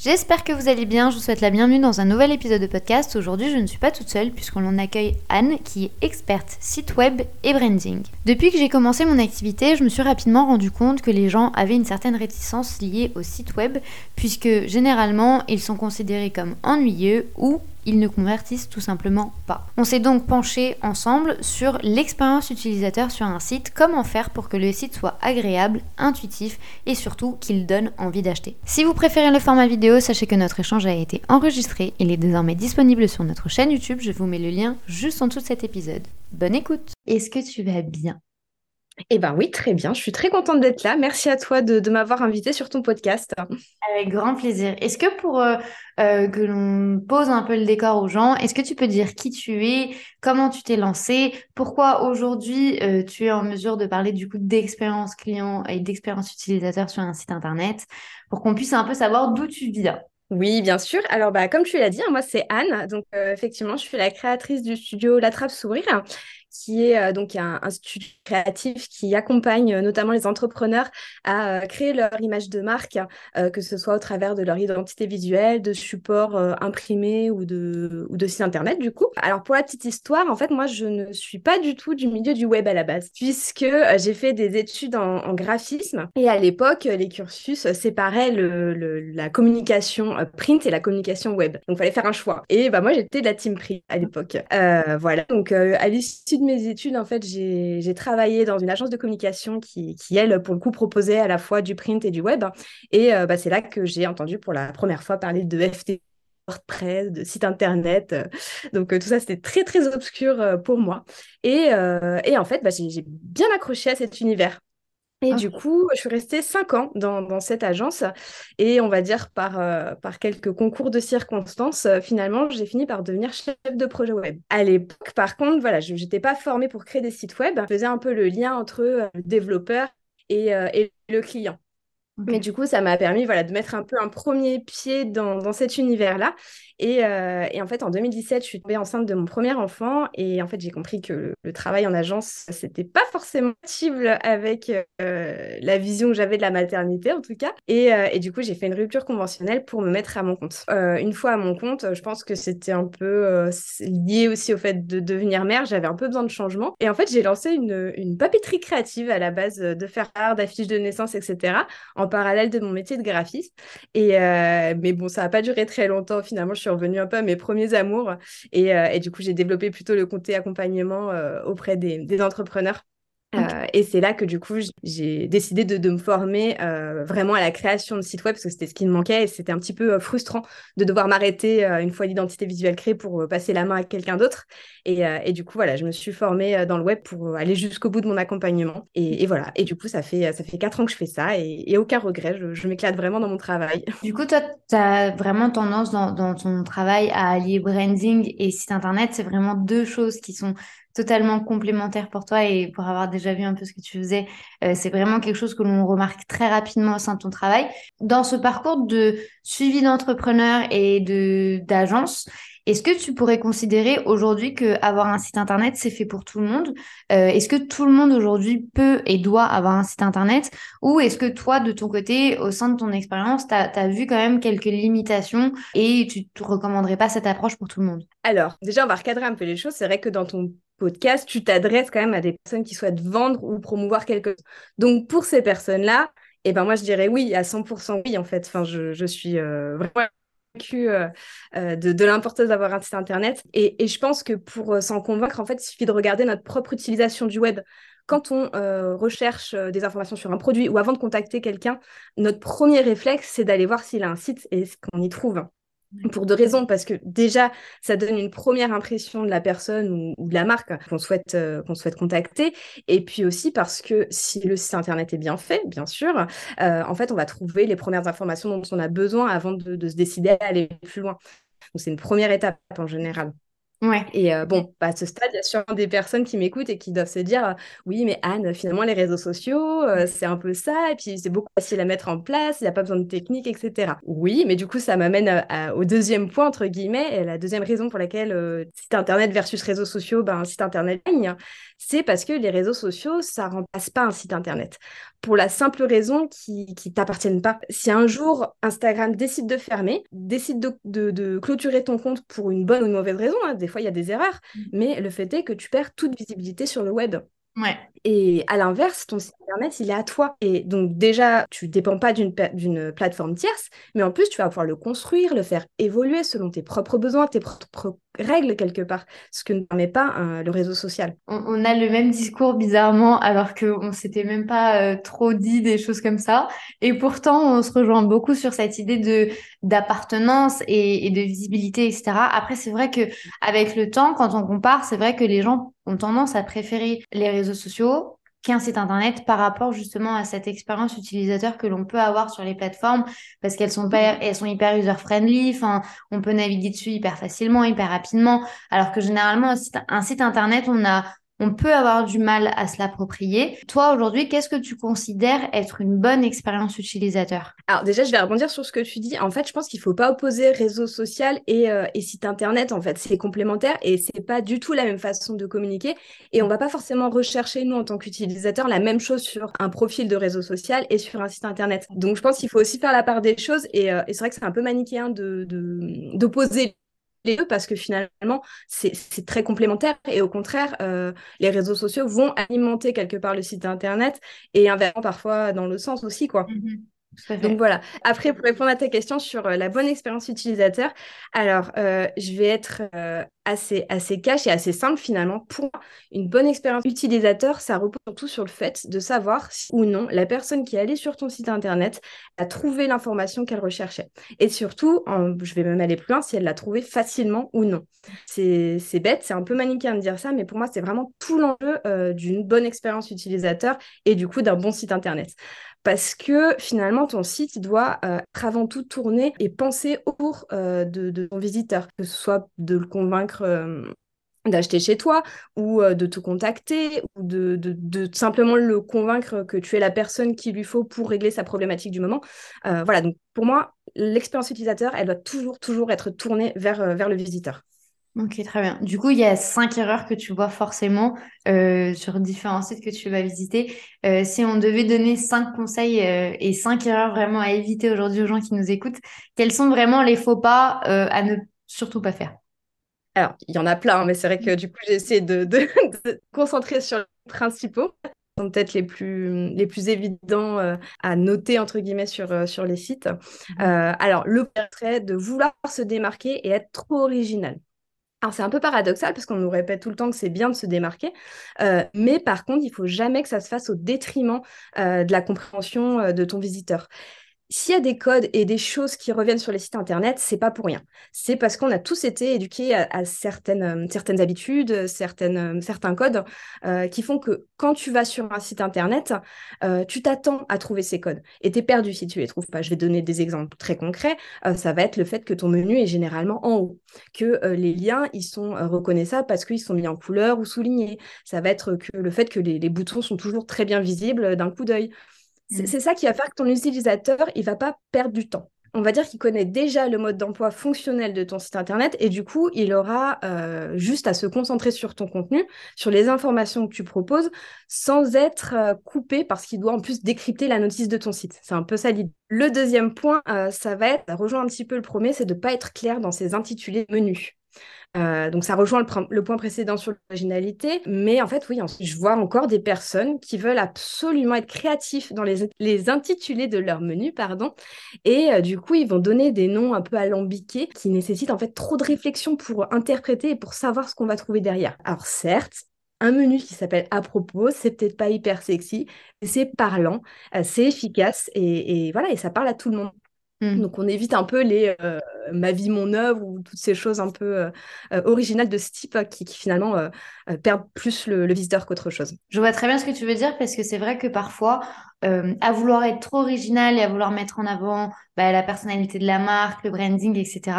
J'espère que vous allez bien, je vous souhaite la bienvenue dans un nouvel épisode de podcast. Aujourd'hui je ne suis pas toute seule puisqu'on accueille Anne qui est experte site web et branding. Depuis que j'ai commencé mon activité, je me suis rapidement rendu compte que les gens avaient une certaine réticence liée au site web puisque généralement ils sont considérés comme ennuyeux ou ils ne convertissent tout simplement pas. On s'est donc penché ensemble sur l'expérience utilisateur sur un site, comment faire pour que le site soit agréable, intuitif et surtout qu'il donne envie d'acheter. Si vous préférez le format vidéo, sachez que notre échange a été enregistré, il est désormais disponible sur notre chaîne YouTube, je vous mets le lien juste en dessous de cet épisode. Bonne écoute Est-ce que tu vas bien? Eh ben oui, très bien. Je suis très contente d'être là. Merci à toi de, m'avoir invité sur ton podcast. Avec grand plaisir. Est-ce que pour euh, euh, que l'on pose un peu le décor aux gens, est-ce que tu peux dire qui tu es, comment tu t'es lancé, pourquoi aujourd'hui euh, tu es en mesure de parler du coup d'expérience client et d'expérience utilisateur sur un site internet, pour qu'on puisse un peu savoir d'où tu viens? Oui, bien sûr. Alors, bah, comme tu l'as dit, hein, moi, c'est Anne. Donc, effectivement, je suis la créatrice du studio La Trappe Sourire qui est euh, donc un institut créatif qui accompagne euh, notamment les entrepreneurs à euh, créer leur image de marque, que ce soit au travers de leur identité visuelle, de supports imprimés ou de, ou de sites internet du coup. Alors pour la petite histoire, en fait, moi je ne suis pas du tout du milieu du web à la base, puisque j'ai fait des études en, graphisme et à l'époque, les cursus séparaient le, la communication print et la communication web. Donc il fallait faire un choix. Et bah moi j'étais de la team print à l'époque. voilà, donc à l'issue de mes études, en fait, j'ai travaillé dans une agence de communication qui, elle, pour le coup, proposait à la fois du print et du web. Et euh, bah, c'est là que j'ai entendu pour la première fois parler de FT de site internet. Donc euh, tout ça, c'était très, très obscur euh, pour moi. Et, et en fait, bah, j'ai bien accroché à cet univers. Et du coup, je suis restée cinq ans dans, cette agence et on va dire par, euh, par quelques concours de circonstances, euh, finalement, j'ai fini par devenir chef de projet web. À l'époque, par contre, voilà, je n'étais pas formée pour créer des sites web. Je faisais un peu le lien entre euh, le développeur et, et le client. Mais du coup, ça m'a permis voilà, de mettre un peu un premier pied dans, dans cet univers-là. Et, euh, et, en fait, en 2017, je suis tombée enceinte de mon premier enfant. Et en fait, j'ai compris que le, travail en agence, c'était pas forcément compatible avec euh, la vision que j'avais de la maternité, en tout cas. Et, euh, et du coup, j'ai fait une rupture conventionnelle pour me mettre à mon compte. une fois à mon compte, je pense que c'était un peu lié aussi au fait de devenir mère. J'avais un peu besoin de changement. Et en fait, j'ai lancé une, une papeterie créative à la base de faire art, d'affiches de naissance, etc. En parallèle de mon métier de graphiste. Et, euh, mais bon, ça n'a pas duré très longtemps. Finalement, je suis revenue un peu à mes premiers amours. Et, euh, et du coup, j'ai développé plutôt le côté accompagnement euh, auprès des, des entrepreneurs. Euh, et c'est là que du coup, j'ai décidé de, de, me former euh, vraiment à la création de sites web parce que c'était ce qui me manquait et c'était un petit peu euh, frustrant de devoir m'arrêter une fois l'identité visuelle créée pour passer la main à quelqu'un d'autre. Et, et, du coup, voilà, je me suis formée dans le web pour aller jusqu'au bout de mon accompagnement. Et, et, voilà. Et du coup, ça fait, ça fait quatre ans que je fais ça et, aucun regret. Je, je m'éclate vraiment dans mon travail. Du coup, toi, tu as vraiment tendance dans, dans ton travail à allier branding et site internet. C'est vraiment deux choses qui sont totalement complémentaire pour toi et pour avoir déjà vu un peu ce que tu faisais, euh, c'est vraiment quelque chose que l'on remarque très rapidement au sein de ton travail. Dans ce parcours de suivi d'entrepreneur et de d'agence, est-ce que tu pourrais considérer aujourd'hui que avoir un site internet, c'est fait pour tout le monde? Euh, Est-ce que tout le monde aujourd'hui peut et doit avoir un site internet? Ou est-ce que toi, de ton côté, au sein de ton expérience, tu as, vu quand même quelques limitations et tu ne recommanderais pas cette approche pour tout le monde? Alors, déjà, on va recadrer un peu les choses. C'est vrai que dans ton podcast, tu t'adresses quand même à des personnes qui souhaitent vendre ou promouvoir quelque chose. Donc, pour ces personnes-là, eh ben moi, je dirais oui, à 100% oui, en fait. Enfin, je, suis euh, vraiment euh, euh, de, l'importance d'avoir un site internet. Et, je pense que pour s'en convaincre, en fait, il suffit de regarder notre propre utilisation du web. Quand on recherche des informations sur un produit ou avant de contacter quelqu'un, notre premier réflexe, c'est d'aller voir s'il a un site et ce qu'on y trouve. Pour deux raisons, parce que déjà, ça donne une première impression de la personne ou, de la marque qu'on souhaite, euh, qu'on souhaite contacter. Et puis aussi parce que si le site internet est bien fait, bien sûr, euh, en fait, on va trouver les premières informations dont on a besoin avant de, se décider à aller plus loin. Donc, c'est une première étape en général. Ouais. Et euh, bon, bah, à ce stade, il y a sûrement des personnes qui m'écoutent et qui doivent se dire Oui, mais Anne, finalement, les réseaux sociaux, euh, c'est un peu ça, et puis c'est beaucoup facile à mettre en place, il n'y a pas besoin de technique, etc. Oui, mais du coup, ça m'amène euh, au deuxième point, entre guillemets, et la deuxième raison pour laquelle site internet versus réseaux sociaux, ben, site internet ligne, c'est parce que les réseaux sociaux, ça ne remplace pas un site internet. Pour la simple raison qu'ils ne t'appartiennent pas. Si un jour Instagram décide de fermer, décide de, de, clôturer ton compte pour une bonne ou une mauvaise raison, hein, des fois il y a des erreurs, mm. mais le fait est que tu perds toute visibilité sur le web. Ouais. Et à l'inverse, ton site internet, il est à toi. Et donc déjà, tu dépends pas d'une plateforme tierce, mais en plus, tu vas pouvoir le construire, le faire évoluer selon tes propres besoins, tes propres règles quelque part, ce que ne permet pas euh, le réseau social. On, a le même discours bizarrement, alors qu'on s'était même pas euh, trop dit des choses comme ça. Et pourtant, on se rejoint beaucoup sur cette idée d'appartenance et, et, de visibilité, etc. Après, c'est vrai que avec le temps, quand on compare, c'est vrai que les gens ont tendance à préférer les réseaux sociaux qu'un site internet par rapport justement à cette expérience utilisateur que l'on peut avoir sur les plateformes parce qu'elles sont pas, elles sont hyper user friendly enfin on peut naviguer dessus hyper facilement hyper rapidement alors que généralement un site internet on a on peut avoir du mal à se l'approprier. Toi, aujourd'hui, qu'est-ce que tu considères être une bonne expérience utilisateur? Alors déjà, je vais rebondir sur ce que tu dis. En fait, je pense qu'il ne faut pas opposer réseau social et, euh, et, site internet. En fait, c'est complémentaire et c'est pas du tout la même façon de communiquer. Et on va pas forcément rechercher, nous, en tant qu'utilisateurs, la même chose sur un profil de réseau social et sur un site internet. Donc, je pense qu'il faut aussi faire la part des choses. Et, euh, c'est vrai que c'est un peu manichéen de, d'opposer parce que finalement, c'est très complémentaire et au contraire, euh, les réseaux sociaux vont alimenter quelque part le site internet et inversement parfois dans le sens aussi, quoi. Mmh Donc voilà. Après, pour répondre à ta question sur euh, la bonne expérience utilisateur, alors euh, je vais être assez, assez cash et assez simple finalement. Pour une bonne expérience utilisateur, ça repose surtout sur le fait de savoir si ou non la personne qui est allée sur ton site internet a trouvé l'information qu'elle recherchait. Et surtout, je vais même aller plus loin, si elle l'a trouvé facilement ou non. C'est bête, c'est un peu manichéen de dire ça, mais pour moi, c'est vraiment tout l'enjeu euh, d'une bonne expérience utilisateur et du coup d'un bon site internet parce que finalement, ton site doit euh, être avant tout tourner et penser autour euh, de, ton visiteur, que ce soit de le convaincre euh, d'acheter chez toi ou euh, de te contacter ou de, simplement le convaincre que tu es la personne qu'il lui faut pour régler sa problématique du moment. Euh, voilà, donc pour moi, l'expérience utilisateur, elle doit toujours, toujours être tournée vers le visiteur. Ok, très bien. Du coup, il y a cinq erreurs que tu vois forcément sur différents sites que tu vas visiter. si on devait donner cinq conseils et cinq erreurs vraiment à éviter aujourd'hui aux gens qui nous écoutent, quels sont vraiment les faux pas à ne surtout pas faire? Alors, il y en a plein, mais c'est vrai que du coup, j'ai essayé de, de, concentrer sur les principaux sont peut-être les plus, les plus évidents euh, à noter, entre guillemets, sur, euh, sur les sites. Euh, alors, le serait de vouloir se démarquer et être trop original. Alors, c'est un peu paradoxal parce qu'on nous répète tout le temps que c'est bien de se démarquer, mais par contre, il faut jamais que ça se fasse au détriment de la compréhension de ton visiteur s'il y a des codes et des choses qui reviennent sur les sites internet, c'est pas pour rien. C'est parce qu'on a tous été éduqués à, certaines, euh, certaines habitudes, certaines, euh, certains codes euh, qui font que quand tu vas sur un site internet, tu t'attends à trouver ces codes et tu es perdu si tu les trouves pas. Je vais donner des exemples très concrets. ça va être le fait que ton menu est généralement en haut, que les liens ils sont reconnaissables parce qu'ils sont mis en couleur ou soulignés. Ça va être que le fait que les boutons sont toujours très bien visibles d'un coup d'œil. Mm. C'est ça qui va faire que ton utilisateur, il va pas perdre du temps. On va dire qu'il connaît déjà le mode d'emploi fonctionnel de ton site internet et du coup, il aura euh, juste à se concentrer sur ton contenu, sur les informations que tu proposes, sans être euh, coupé parce qu'il doit en plus décrypter la notice de ton site. C'est un peu ça l'idée. Le deuxième point, euh, ça va être, ça rejoint un petit peu le premier, c'est de ne pas être clair dans ses intitulés menus. Euh, donc ça rejoint le, point précédent sur l'originalité, mais en fait oui, je vois encore des personnes qui veulent absolument être créatifs dans les, intitulés de leur menu, pardon, et euh, du coup ils vont donner des noms un peu alambiqués qui nécessitent en fait trop de réflexion pour interpréter et pour savoir ce qu'on va trouver derrière. Alors certes, un menu qui s'appelle à propos, c'est peut-être pas hyper sexy, mais c'est parlant, euh, c'est efficace et, voilà, et ça parle à tout le monde. Mmh. Donc on évite un peu les euh, ma vie, mon œuvre ou toutes ces choses un peu euh, originales de ce type qui, finalement perdent plus le, visiteur qu'autre chose. Je vois très bien ce que tu veux dire parce que c'est vrai que parfois, à vouloir être trop original et à vouloir mettre en avant bah, la personnalité de la marque, le branding, etc.,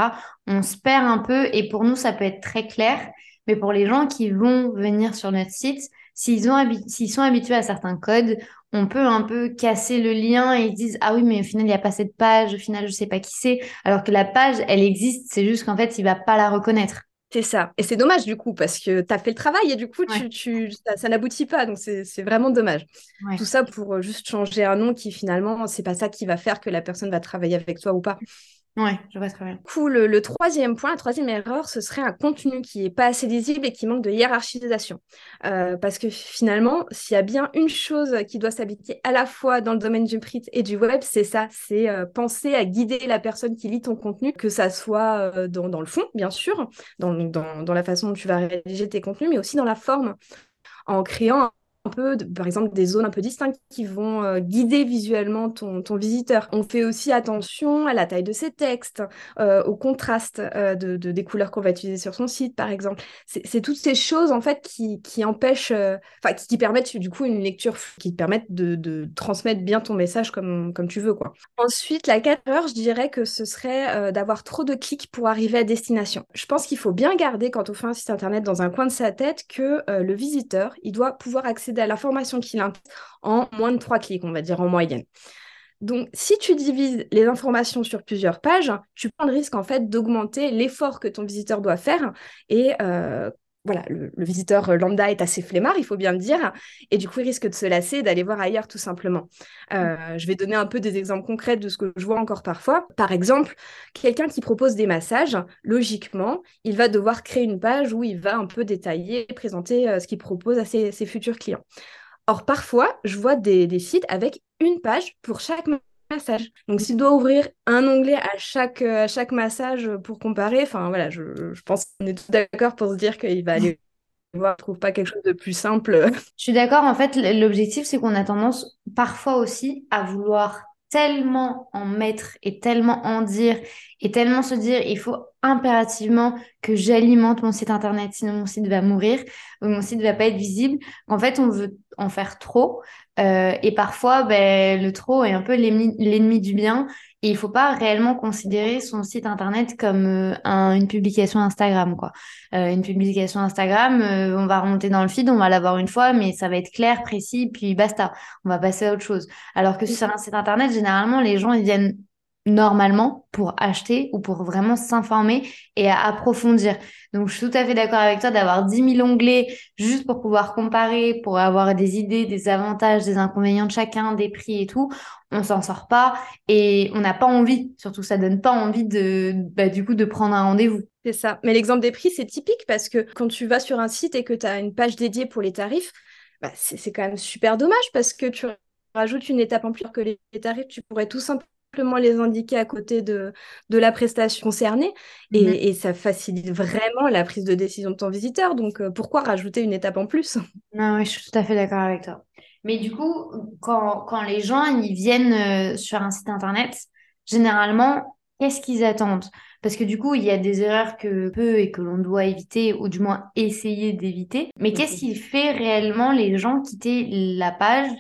on se perd un peu et pour nous, ça peut être très clair. Mais pour les gens qui vont venir sur notre site, s'ils sont habitués à certains codes, on peut un peu casser le lien et ils disent ah oui mais au final il n'y a pas cette page, au final je sais pas qui c'est, alors que la page elle existe, c'est juste qu'en fait il va pas la reconnaître. C'est ça. Et c'est dommage du coup, parce que tu as fait le travail et du coup, tu, ça, n'aboutit pas. Donc, c'est vraiment dommage. Tout ça pour euh, juste changer un nom qui finalement, c'est pas ça qui va faire que la personne va travailler avec toi ou pas. Oui, je vois très bien. Cool. Le, troisième point, la troisième erreur, ce serait un contenu qui n'est pas assez lisible et qui manque de hiérarchisation. Euh, parce que finalement, s'il y a bien une chose qui doit s'habiter à la fois dans le domaine du print et du web, c'est ça, c'est euh, penser à guider la personne qui lit ton contenu, que ça soit euh, dans, le fond, bien sûr, dans, dans, dans la façon dont tu vas rédiger tes contenus, mais aussi dans la forme en créant un peu, par exemple, des zones un peu distinctes qui vont euh, guider visuellement ton, ton, visiteur. On fait aussi attention à la taille de ses textes, euh, au contraste euh, de, des couleurs qu'on va utiliser sur son site, par exemple. C'est toutes ces choses, en fait, qui, qui empêchent, enfin, qui, permettent, du coup, une lecture, qui permettent de, de, transmettre bien ton message comme, comme tu veux, quoi. Ensuite, la erreur, je dirais que ce serait d'avoir trop de clics pour arriver à destination. Je pense qu'il faut bien garder, quand on fait un site internet, dans un coin de sa tête, que le visiteur, il doit pouvoir accéder à l'information qu'il a en moins de trois clics, on va dire en moyenne. Donc, si tu divises les informations sur plusieurs pages, tu prends le risque en fait d'augmenter l'effort que ton visiteur doit faire et euh, voilà, le, visiteur lambda est assez flemmard, il faut bien le dire, et du coup, il risque de se lasser d'aller voir ailleurs tout simplement. Euh, je vais donner un peu des exemples concrets de ce que je vois encore parfois. Par exemple, quelqu'un qui propose des massages, logiquement, il va devoir créer une page où il va un peu détailler, présenter euh, ce qu'il propose à ses, futurs clients. Or, parfois, je vois des, des sites avec une page pour chaque massage. Donc, s'il doit ouvrir un onglet à chaque, à chaque massage pour comparer, enfin voilà, je, pense qu'on est tous d'accord pour se dire qu'il va aller voir, trouve pas quelque chose de plus simple. Je suis d'accord, en fait, l'objectif, c'est qu'on a tendance parfois aussi à vouloir tellement en mettre et tellement en dire et tellement se dire il faut impérativement que j'alimente mon site internet sinon mon site va mourir ou mon site va pas être visible. En fait on veut en faire trop euh, et parfois ben, le trop est un peu l'ennemi du bien et il faut pas réellement considérer son site internet comme euh, une publication Instagram quoi. Euh, une publication Instagram, euh, on va remonter dans le feed, on va l'avoir une fois, mais ça va être clair, précis, puis basta. On va passer à autre chose. Alors que sur un site internet, généralement, les gens ils viennent normalement pour acheter ou pour vraiment s'informer et approfondir. Donc, je suis tout à fait d'accord avec toi d'avoir 10 000 onglets juste pour pouvoir comparer, pour avoir des idées, des avantages, des inconvénients de chacun, des prix et tout. On s'en sort pas et on n'a pas envie. Surtout, ça donne pas envie de, bah, du coup, de prendre un rendez-vous. C'est ça. Mais l'exemple des prix, c'est typique parce que quand tu vas sur un site et que tu as une page dédiée pour les tarifs, bah, c'est quand même super dommage parce que tu rajoutes une étape en plus que les tarifs, tu pourrais tout simplement simplement les indiquer à côté de, de la prestation concernée et, mhm. et, ça facilite vraiment la prise de décision de ton visiteur. Donc, euh, pourquoi rajouter une étape en plus? Non, oui, je suis tout à fait d'accord avec toi. Mais du coup, quand, quand les gens ils viennent euh, sur un site internet, généralement, qu'est-ce qu'ils attendent? Parce que du coup, il y a des erreurs que peut et que l'on doit éviter, ou du moins essayer d'éviter. Mais qu'est-ce qui fait réellement les gens quitter la page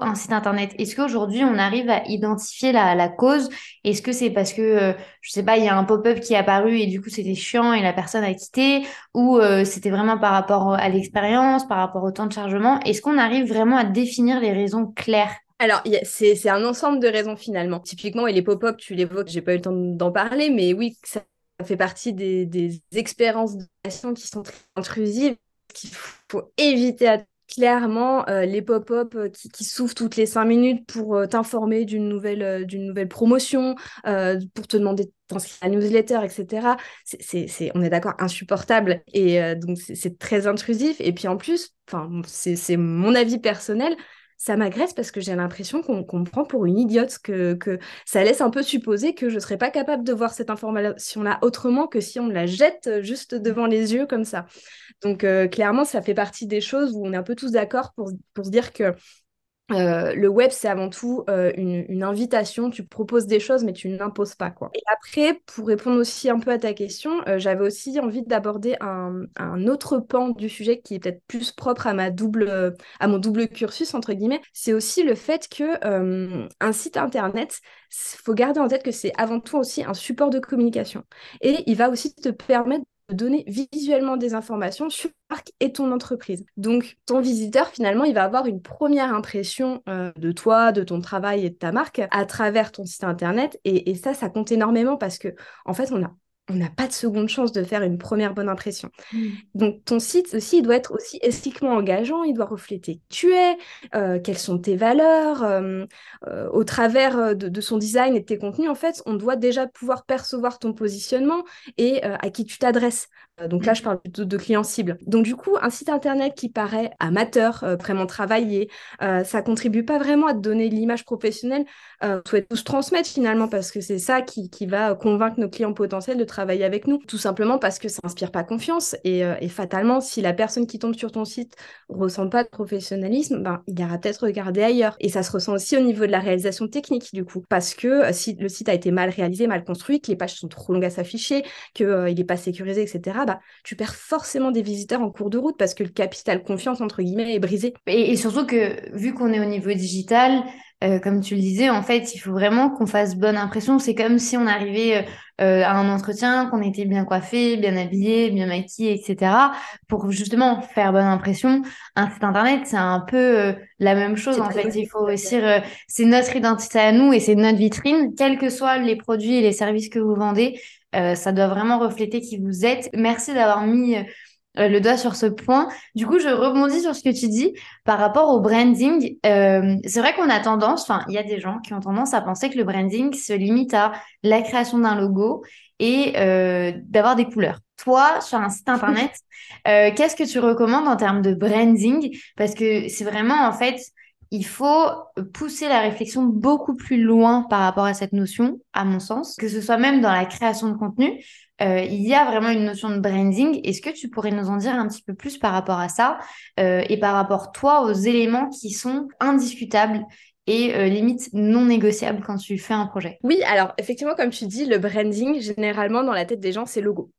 un site internet. Est-ce qu'aujourd'hui on arrive à identifier la, cause? Est-ce que c'est parce que, euh, je sais pas, il y a un pop-up qui est apparu et du coup c'était chiant et la personne a quitté? Ou euh, c'était vraiment par rapport à l'expérience, par rapport au temps de chargement? Est-ce qu'on arrive vraiment à définir les raisons claires? Alors, c'est un ensemble de raisons finalement. Typiquement, et les pop-up, tu l'évoques, j'ai pas eu le temps d'en parler, mais oui, ça fait partie des, expériences de qui sont très intrusives, qu'il faut éviter à clairement euh, les pop-up euh, qui, qui s'ouvrent toutes les cinq minutes pour euh, t'informer d'une nouvelle, promotion, pour te demander de t'inscrire à la newsletter, etc. C'est, on est d'accord, insupportable. Et donc, c'est, très intrusif. Et puis en plus, c'est mon avis personnel, ça m'agresse parce que j'ai l'impression qu'on me prend pour une idiote, que, ça laisse un peu supposer que je ne serais pas capable de voir cette information-là autrement que si on la jette juste devant les yeux comme ça. Donc euh, clairement, ça fait partie des choses où on est un peu tous d'accord pour, pour se dire que euh, le web, c'est avant tout euh, une, invitation. Tu proposes des choses, mais tu n'imposes pas. Quoi. Et après, pour répondre aussi un peu à ta question, euh, j'avais aussi envie d'aborder un, autre pan du sujet qui est peut-être plus propre à, ma double, à mon double cursus, entre guillemets. C'est aussi le fait que un site internet, faut garder en tête que c'est avant tout aussi un support de communication. Et il va aussi te permettre donner visuellement des informations sur la marque et ton entreprise. Donc, ton visiteur, finalement, il va avoir une première impression euh, de toi, de ton travail et de ta marque à travers ton site internet. Et, et ça, ça compte énormément parce que, en fait, on a on n'a pas de seconde chance de faire une première bonne impression. Mm. Donc ton site aussi, il doit être aussi esthétiquement engageant, il doit refléter qui tu es, euh, quelles sont tes valeurs. Euh, euh, au travers de, son design et de tes contenus, en fait, on doit déjà pouvoir percevoir ton positionnement et à qui tu t'adresses. Donc là, je parle plutôt de clients cibles. Donc du coup, un site internet qui paraît amateur, vraiment travaillé, ça contribue pas vraiment à te donner l'image professionnelle euh, souhaite tous transmettre finalement parce que c'est ça qui, va convaincre nos clients potentiels de travailler avec nous. Tout simplement parce que ça inspire pas confiance et, euh, fatalement, si la personne qui tombe sur ton site ressent pas de professionnalisme, ben, il ira peut-être regarder ailleurs. Et ça se ressent aussi au niveau de la réalisation technique du coup parce que euh, si le site a été mal réalisé, mal construit, que les pages sont trop longues à s'afficher, qu'il euh, il n'est pas sécurisé, etc., bah, tu perds forcément des visiteurs en cours de route parce que le capital confiance, entre guillemets, est brisé. Et, et surtout que vu qu'on est au niveau digital, euh, comme tu le disais, en fait, il faut vraiment qu'on fasse bonne impression. C'est comme si on arrivait euh, euh, à un entretien, qu'on était bien coiffé, bien habillé, bien maquillé, etc. Pour justement faire bonne impression. Un site internet, c'est un peu la même chose. En fait, il faut aussi, c'est notre identité à nous et c'est notre vitrine, quels que soient les produits et les services que vous vendez. Ça doit vraiment refléter qui vous êtes. Merci d'avoir mis euh, le doigt sur ce point. Du coup, je rebondis sur ce que tu dis par rapport au branding. Euh, c'est vrai qu'on a tendance, enfin, il y a des gens qui ont tendance à penser que le branding se limite à la création d'un logo et euh, d'avoir des couleurs. Toi, sur un site internet, qu'est-ce que tu recommandes en termes de branding? Parce que c'est vraiment, en fait, il faut pousser la réflexion beaucoup plus loin par rapport à cette notion, à mon sens, que ce soit même dans la création de contenu. Euh, il y a vraiment une notion de branding. Est-ce que tu pourrais nous en dire un petit peu plus par rapport à ça euh, et par rapport, toi, aux éléments qui sont indiscutables et euh, limite non négociables quand tu fais un projet? Oui, alors effectivement, comme tu dis, le branding, généralement, dans la tête des gens, c'est logo.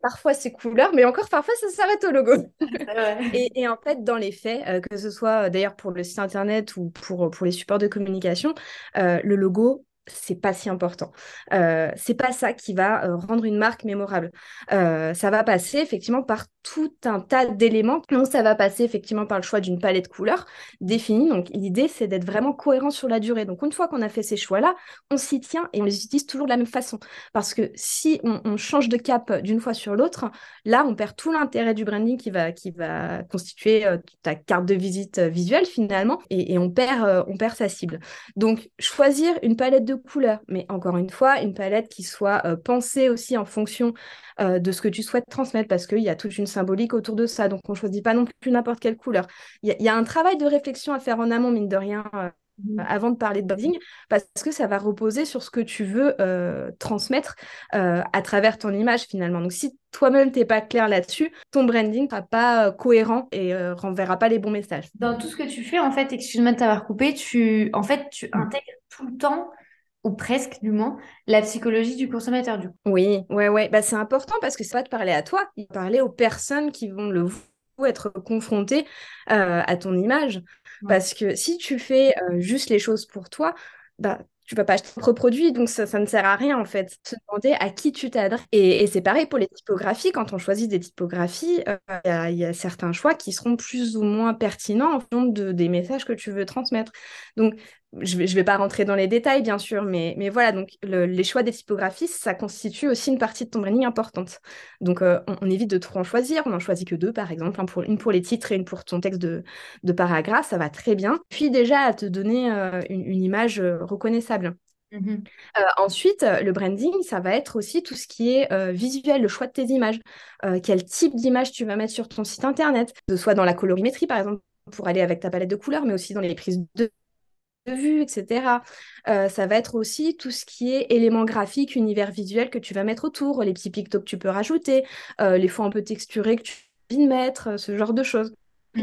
Parfois c'est couleur, mais encore parfois ça s'arrête au logo. et, en fait, dans les faits, que ce soit d'ailleurs pour le site internet ou pour, pour les supports de communication, le logo, c'est pas si important. Euh, c'est pas ça qui va euh, rendre une marque mémorable. Euh, ça va passer effectivement par tout un tas d'éléments. Donc ça va passer effectivement par le choix d'une palette couleur définie. Donc l'idée c'est d'être vraiment cohérent sur la durée. Donc une fois qu'on a fait ces choix-là, on s'y tient et on les utilise toujours de la même façon. Parce que si on, change de cap d'une fois sur l'autre, là on perd tout l'intérêt du branding qui va, qui va constituer ta carte de visite visuelle finalement et, et on, perd, on perd sa cible. Donc choisir une palette de couleurs, mais encore une fois, une palette qui soit euh, pensée aussi en fonction euh, de ce que tu souhaites transmettre, parce qu'il y a toute une symbolique autour de ça, donc on ne choisit pas non plus n'importe quelle couleur. Il y, a un travail de réflexion à faire en amont, mine de rien, euh, mmh. avant de parler de branding, parce que ça va reposer sur ce que tu veux transmettre à travers ton image finalement. Donc si toi-même t'es pas clair là-dessus, ton branding ne sera pas cohérent et renverra pas les bons messages. Dans tout ce que tu fais, en fait, excuse-moi de t'avoir coupé, tu, en fait, tu mmh. intègres tout le temps ou presque du moins, la psychologie du consommateur du coup. Oui, ouais, ouais, bah, c'est important parce que c'est pas de parler à toi, il parler aux personnes qui vont le être confrontées euh, à ton image. Parce que si tu fais euh, juste les choses pour toi, bah, tu vas pas acheter ton produit, donc ça, ne sert à rien en fait. Se demander à qui tu t'adresses. Et, c'est pareil pour les typographies. Quand on choisit des typographies, euh, il y, a certains choix qui seront plus ou moins pertinents en fonction de, des messages que tu veux transmettre. Donc, je ne vais, je vais pas rentrer dans les détails, bien sûr, mais, mais voilà, donc les choix des typographies, ça constitue aussi une partie de ton branding importante. Donc, euh, on, évite de trop en choisir. On n'en choisit que deux, par exemple, pour, une pour les titres et une pour ton texte de, de paragraphe. Ça va très bien. Puis déjà, à te donner euh, une, image euh, reconnaissable. Mmh ensuite, le branding, ça va être aussi tout ce qui est visuel, le choix de tes images. quel type d'image tu vas mettre sur ton site internet, que ce soit dans la colorimétrie, par exemple, pour aller avec ta palette de couleurs, mais aussi dans les prises de vue, etc. Euh, ça va être aussi tout ce qui est éléments graphiques, univers visuel que tu vas mettre autour, les petits pictos que tu peux rajouter, euh, les fonds un peu texturés que tu peux mettre, euh, ce genre de choses,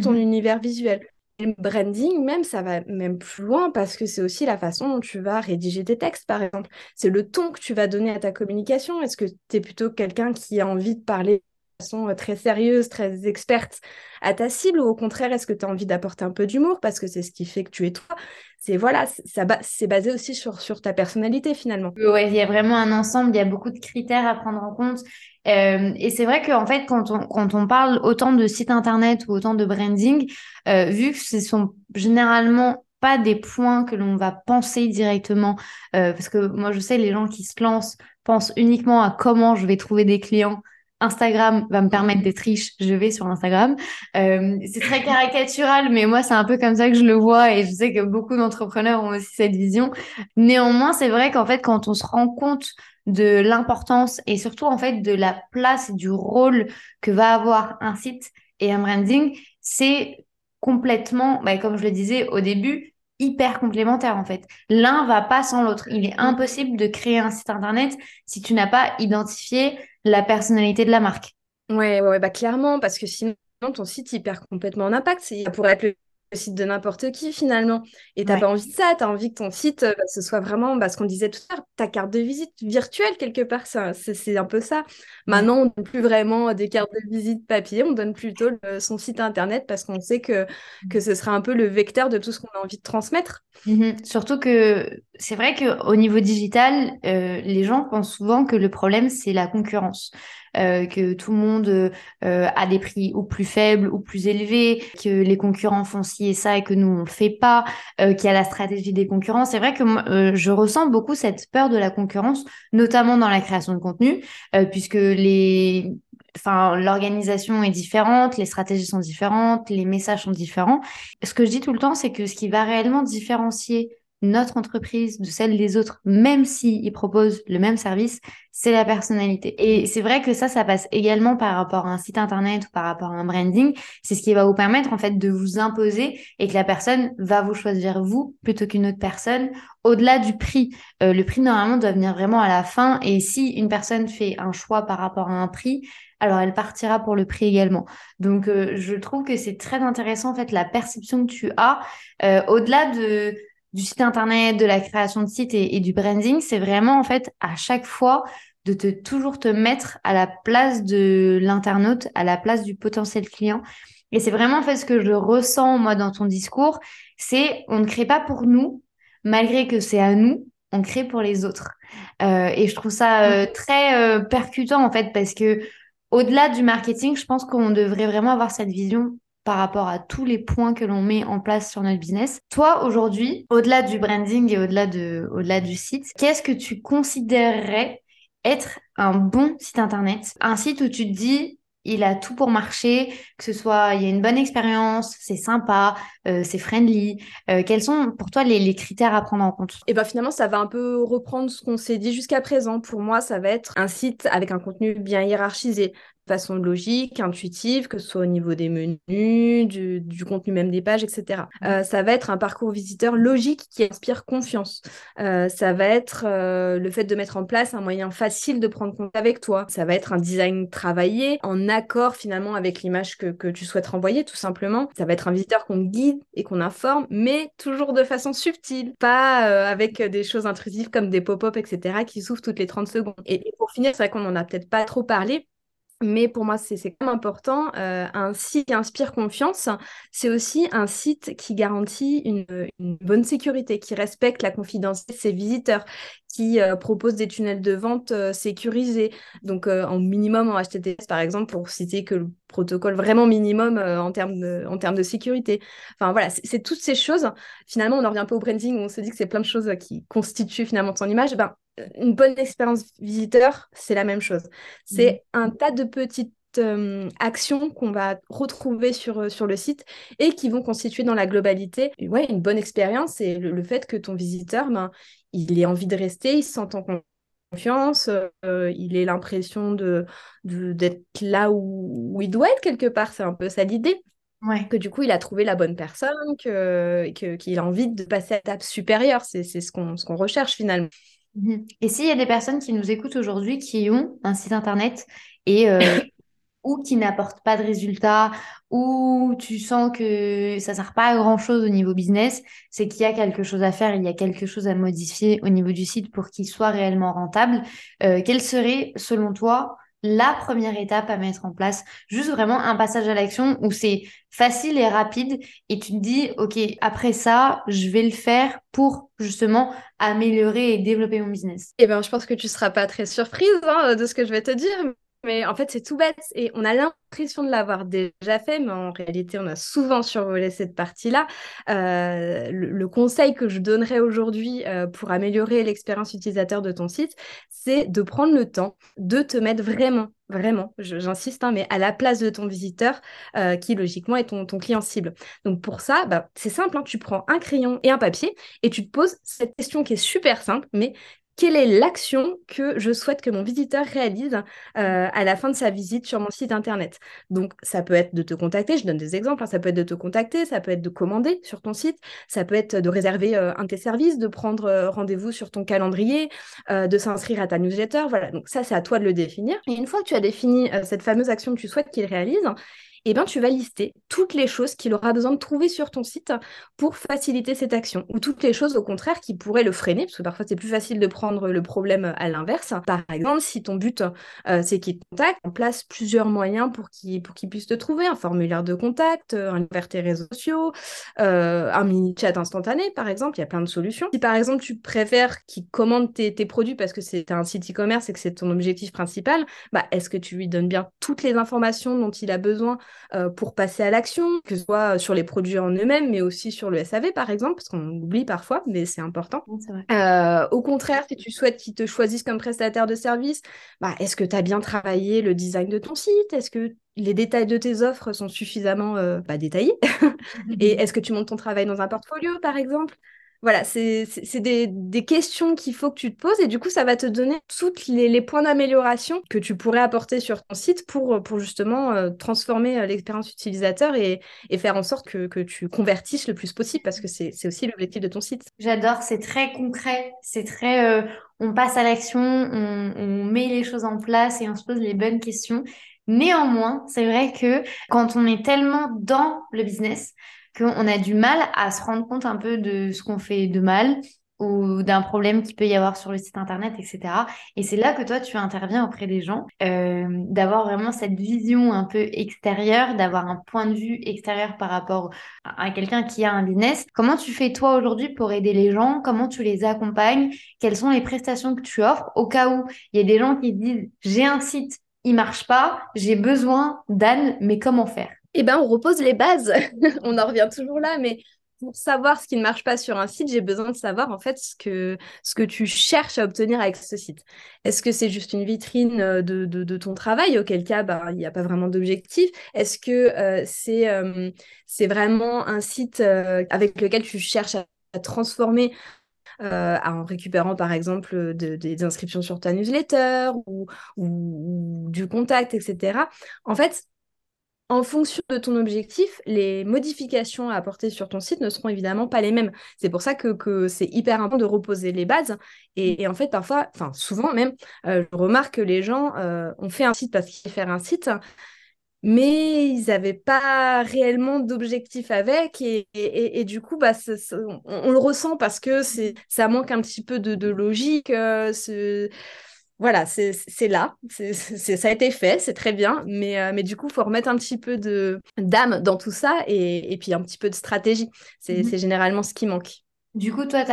ton mhm. univers visuel. le branding, même, ça va même plus loin parce que c'est aussi la façon dont tu vas rédiger tes textes, par exemple. C'est le ton que tu vas donner à ta communication. Est-ce que tu es plutôt quelqu'un qui a envie de parler de façon euh, très sérieuse, très experte à ta cible ou au contraire, est-ce que tu as envie d'apporter un peu d'humour? Parce que c'est ce qui fait que tu es toi C'est voilà, ça c'est basé aussi sur, sur ta personnalité finalement. Ouais, il y a vraiment un ensemble, il y a beaucoup de critères à prendre en compte. Euh, et c'est vrai qu'en fait, quand on, quand on parle autant de sites internet ou autant de branding, euh, vu que ce sont généralement pas des points que l'on va penser directement, parce que moi je sais, les gens qui se lancent pensent uniquement à comment je vais trouver des clients. Instagram va me permettre d'être riche, je vais sur Instagram. c'est très caricatural, mais moi, c'est un peu comme ça que je le vois et je sais que beaucoup d'entrepreneurs ont aussi cette vision. Néanmoins, c'est vrai qu'en fait, quand on se rend compte de l'importance et surtout en fait de la place du rôle que va avoir un site et un branding, c'est complètement, bah, comme je le disais au début, hyper complémentaire en fait. L'un va pas sans l'autre. Il est impossible de créer un site internet si tu n'as pas identifié la personnalité de la marque. Ouais, ouais, bah clairement, parce que sinon ton site il perd complètement en impact. Ça pourrait être le site de n'importe qui finalement. Et tu n'as pas envie de ça, tu as envie que ton site, euh, bah, ce soit vraiment bah, ce qu'on disait tout à l'heure, ta carte de visite virtuelle quelque part, c'est un peu ça. Maintenant, on ne donne plus vraiment des cartes de visite papier, on donne plutôt son site internet parce qu'on sait que, que ce sera un peu le vecteur de tout ce qu'on a envie de transmettre. Mmh Surtout que c'est vrai qu'au niveau digital, euh, les gens pensent souvent que le problème, c'est la concurrence. Euh, que tout le monde euh, a des prix ou plus faibles ou plus élevés, que les concurrents font ci et ça et que nous on le fait pas, qu'il y a la stratégie des concurrents. C'est vrai que moi, je ressens beaucoup cette peur de la concurrence, notamment dans la création de contenu, puisque les enfin l'organisation est différente, les stratégies sont différentes, les messages sont différents. Ce que je dis tout le temps, c'est que ce qui va réellement différencier notre entreprise de celle des autres, même s'ils proposent le même service, c'est la personnalité. Et c'est vrai que ça, ça passe également par rapport à un site internet ou par rapport à un branding. C'est ce qui va vous permettre en fait de vous imposer et que la personne va vous choisir vous plutôt qu'une autre personne. Au-delà du prix, euh, le prix normalement doit venir vraiment à la fin. Et si une personne fait un choix par rapport à un prix, alors elle partira pour le prix également. Donc euh, je trouve que c'est très intéressant en fait la perception que tu as euh, au-delà de du site internet, de la création de site et, du branding, c'est vraiment en fait à chaque fois de te toujours te mettre à la place de l'internaute, à la place du potentiel client. Et c'est vraiment en fait ce que je ressens moi dans ton discours, c'est on ne crée pas pour nous, malgré que c'est à nous, on crée pour les autres. Euh, et je trouve ça euh, très euh, percutant en fait parce que au-delà du marketing, je pense qu'on devrait vraiment avoir cette vision par rapport à tous les points que l'on met en place sur notre business. Toi, aujourd'hui, au-delà du branding et au-delà de, au-delà du site, qu'est-ce que tu considérerais être un bon site internet? Un site où tu te dis, il a tout pour marcher, que ce soit, il y a une bonne expérience, c'est sympa, euh, c'est friendly. Euh, quels sont pour toi les, critères à prendre en compte? Et eh bien finalement, ça va un peu reprendre ce qu'on s'est dit jusqu'à présent. Pour moi, ça va être un site avec un contenu bien hiérarchisé façon logique, intuitive, que ce soit au niveau des menus, du, contenu même des pages, etc. Euh, ça va être un parcours visiteur logique qui inspire confiance. Euh, ça va être euh, le fait de mettre en place un moyen facile de prendre contact avec toi. Ça va être un design travaillé en accord finalement avec l'image que, que, tu souhaites renvoyer, tout simplement. Ça va être un visiteur qu'on guide et qu'on informe, mais toujours de façon subtile, pas avec des choses intrusives comme des pop-up, etc., qui s'ouvrent toutes les 30 secondes. Et, et pour finir, c'est vrai qu'on n'en a peut-être pas trop parlé, mais pour moi, c'est quand même important. Euh, un site qui inspire confiance, c'est aussi un site qui garantit une, bonne sécurité, qui respecte la confidentialité de ses visiteurs, qui euh, propose des tunnels de vente euh, sécurisés. Donc, en minimum en HTTPS, par exemple, pour citer que le protocole vraiment minimum en, termes de, en termes de sécurité. Enfin, voilà, c'est toutes ces choses. Finalement, on en revient un peu au branding où on se dit que c'est plein de choses qui constituent finalement ton image. Ben, une bonne expérience visiteur, c'est la même chose. C'est mmh. un tas de petites euh, actions qu'on va retrouver sur, euh, sur le site et qui vont constituer dans la globalité ouais, une bonne expérience et le, fait que ton visiteur, ben, il ait envie de rester, il se sent en confiance, euh, il ait l'impression de, d'être là où, il doit être quelque part. C'est un peu ça l'idée. Ouais. Que du coup, il a trouvé la bonne personne, que, qu'il a envie de passer à l'étape supérieure. C'est, c'est ce, qu'on, ce qu'on recherche finalement. Mhm. Et s'il y a des personnes qui nous écoutent aujourd'hui qui ont un site internet et euh, ou qui n'apporte pas de résultats, ou tu sens que ça sert pas à grand chose au niveau business, c'est qu'il y a quelque chose à faire, il y a quelque chose à modifier au niveau du site pour qu'il soit réellement rentable. Euh, quelle serait, selon toi, la première étape à mettre en place, juste vraiment un passage à l'action où c'est facile et rapide et tu te dis, OK, après ça, je vais le faire pour justement améliorer et développer mon business. Eh bien, je pense que tu seras pas très surprise hein, de ce que je vais te dire, mais en fait, c'est tout bête et on a l'impression de l'avoir déjà fait, mais en réalité, on a souvent survolé cette partie-là. Euh, le, conseil que je donnerais aujourd'hui euh, pour améliorer l'expérience utilisateur de ton site, c'est de prendre le temps de te mettre vraiment, vraiment, j'insiste, hein, mais à la place de ton visiteur euh, qui, logiquement, est ton, client cible. Donc, pour ça, bah, c'est simple, hein, tu prends un crayon et un papier et tu te poses cette question qui est super simple, mais quelle est l'action que je souhaite que mon visiteur réalise euh, à la fin de sa visite sur mon site internet? Donc, ça peut être de te contacter, je donne des exemples, hein. ça peut être de te contacter, ça peut être de commander sur ton site, ça peut être de réserver euh, un de tes services, de prendre euh, rendez-vous sur ton calendrier, de s'inscrire à ta newsletter. Voilà, donc ça, c'est à toi de le définir. Et une fois que tu as défini cette fameuse action que tu souhaites qu'il réalise, eh ben, tu vas lister toutes les choses qu'il aura besoin de trouver sur ton site pour faciliter cette action, ou toutes les choses au contraire qui pourraient le freiner, parce que parfois c'est plus facile de prendre le problème à l'inverse. Par exemple, si ton but euh, c'est qu'il te contacte, on place plusieurs moyens pour qu'il puisse te trouver, un formulaire de contact, un lien vers tes réseaux sociaux, euh, un mini chat instantané par exemple, il y a plein de solutions. Si par exemple tu préfères qu'il commande tes, tes, produits parce que c'est un site e-commerce et que c'est ton objectif principal, bah, est-ce que tu lui donnes bien toutes les informations dont il a besoin euh, pour passer à l'action, que ce soit sur les produits en eux-mêmes, mais aussi sur le SAV par exemple, parce qu'on oublie parfois, mais c'est important. Euh, au contraire, si tu souhaites qu'ils te choisissent comme prestataire de service, bah, est-ce que tu as bien travaillé le design de ton site? Est-ce que les détails de tes offres sont suffisamment euh, bah, détaillés? Et est-ce que tu montes ton travail dans un portfolio, par exemple? Voilà, c'est des, questions qu'il faut que tu te poses et du coup, ça va te donner tous les, points d'amélioration que tu pourrais apporter sur ton site pour, justement euh, transformer euh, l'expérience utilisateur et, faire en sorte que, tu convertisses le plus possible parce que c'est aussi l'objectif de ton site. J'adore, c'est très concret, c'est très... Euh, on passe à l'action, on, on met les choses en place et on se pose les bonnes questions. Néanmoins, c'est vrai que quand on est tellement dans le business, qu'on a du mal à se rendre compte un peu de ce qu'on fait de mal ou d'un problème qu'il peut y avoir sur le site internet, etc. Et c'est là que toi, tu interviens auprès des gens, euh, d'avoir vraiment cette vision un peu extérieure, d'avoir un point de vue extérieur par rapport à quelqu'un qui a un business. Comment tu fais toi aujourd'hui pour aider les gens? Comment tu les accompagnes? Quelles sont les prestations que tu offres? Au cas où il y a des gens qui disent j'ai un site, il marche pas, j'ai besoin d'Anne, mais comment faire? Eh ben, on repose les bases. on en revient toujours là, mais pour savoir ce qui ne marche pas sur un site, j'ai besoin de savoir en fait ce que, tu cherches à obtenir avec ce site. Est-ce que c'est juste une vitrine euh, de, ton travail, auquel cas bah, il n'y a pas vraiment d'objectif Est-ce que euh, c'est euh, c'est vraiment un site avec lequel tu cherches à, transformer en récupérant par exemple des inscriptions sur ta newsletter ou, ou, du contact, etc. En fait, en fonction de ton objectif, les modifications à apporter sur ton site ne seront évidemment pas les mêmes. C'est pour ça que, c'est hyper important de reposer les bases. Et, en fait, parfois, enfin souvent même, euh, je remarque que les gens euh, ont fait un site parce qu'ils faire un site, mais ils n'avaient pas réellement d'objectif avec. Et, du coup, bah, on, le ressent parce que ça manque un petit peu de, logique. Euh, voilà, c'est là, ça a été fait, c'est très bien, mais, euh, mais du coup, il faut remettre un petit peu d'âme dans tout ça et, puis un petit peu de stratégie. C'est mmh généralement ce qui manque. Du coup, toi,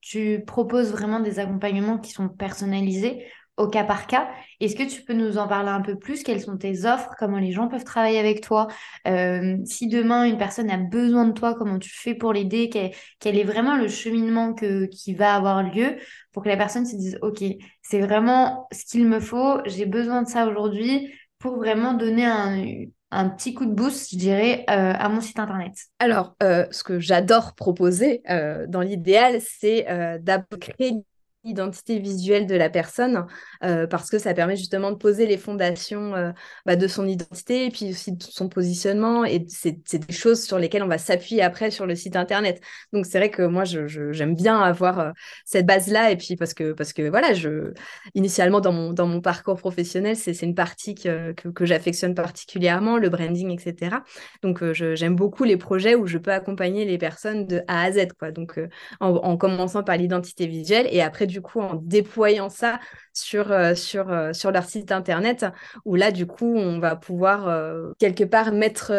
tu proposes vraiment des accompagnements qui sont personnalisés au cas par cas. Est-ce que tu peux nous en parler un peu plus? Quelles sont tes offres? Comment les gens peuvent travailler avec toi? Euh, Si demain une personne a besoin de toi, comment tu fais pour l'aider? Quel, est vraiment le cheminement qui va avoir lieu pour que la personne se dise Ok, c'est vraiment ce qu'il me faut, j'ai besoin de ça aujourd'hui pour vraiment donner un, petit coup de boost, je dirais, euh, à mon site internet? Alors, euh, ce que j'adore proposer dans l'idéal, c'est d'abord créer l'identité visuelle de la personne euh, parce que ça permet justement de poser les fondations euh, bah, de son identité et puis aussi de son positionnement et c'est des choses sur lesquelles on va s'appuyer après sur le site internet. Donc c'est vrai que moi j'aime bien avoir euh, cette base là et puis parce que parce que voilà je initialement dans mon dans mon parcours professionnel c'est une partie que, que, j'affectionne particulièrement le branding etc. Donc j'aime beaucoup les projets où je peux accompagner les personnes de A à Z quoi. Donc en, en commençant par l'identité visuelle et après du coup en déployant ça sur, euh, sur, euh, sur leur site internet, où là, du coup, on va pouvoir euh, quelque part mettre,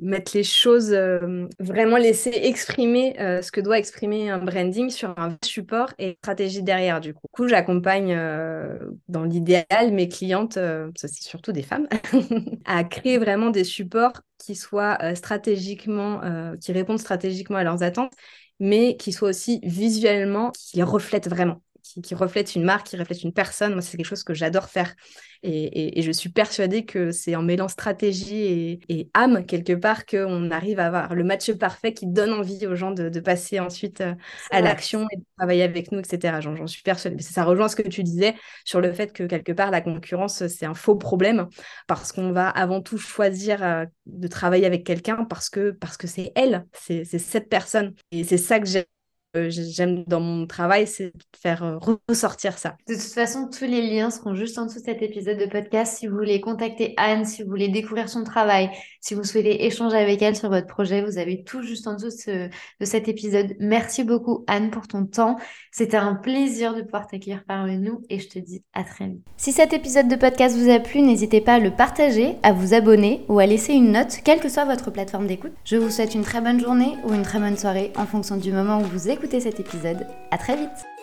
mettre les choses, vraiment laisser exprimer ce que doit exprimer un branding sur un support et stratégie derrière, du coup. Du coup, j'accompagne dans l'idéal mes clientes, ça c'est surtout des femmes, à créer vraiment des supports qui soient stratégiquement, qui répondent stratégiquement à leurs attentes mais qui soient aussi visuellement, qui les reflètent vraiment qui, reflète une marque, qui reflète une personne. Moi, c'est quelque chose que j'adore faire. Et, je suis persuadée que c'est en mêlant stratégie et, âme, quelque part, qu'on arrive à avoir le match parfait qui donne envie aux gens de, passer ensuite euh, à l'action et de travailler avec nous, etc. J'en suis persuadée. Ça rejoint ce que tu disais sur le fait que, quelque part, la concurrence, c'est un faux problème parce qu'on va avant tout choisir euh, de travailler avec quelqu'un parce que parce que c'est elle, c'est cette personne. Et c'est ça que j'aime j'aime dans mon travail, c'est faire euh, ressortir ça. De toute façon, tous les liens seront juste en dessous de cet épisode de podcast. Si vous voulez contacter Anne, si vous voulez découvrir son travail, si vous souhaitez échanger avec elle sur votre projet, vous avez tout juste en dessous de, cet épisode. Merci beaucoup Anne pour ton temps. C'était un plaisir de pouvoir t'accueillir parmi nous et je te dis à très vite. Si cet épisode de podcast vous a plu, n'hésitez pas à le partager, à vous abonner ou à laisser une note, quelle que soit votre plateforme d'écoute. Je vous souhaite une très bonne journée ou une très bonne soirée en fonction du moment où vous écoutez cet épisode. À très vite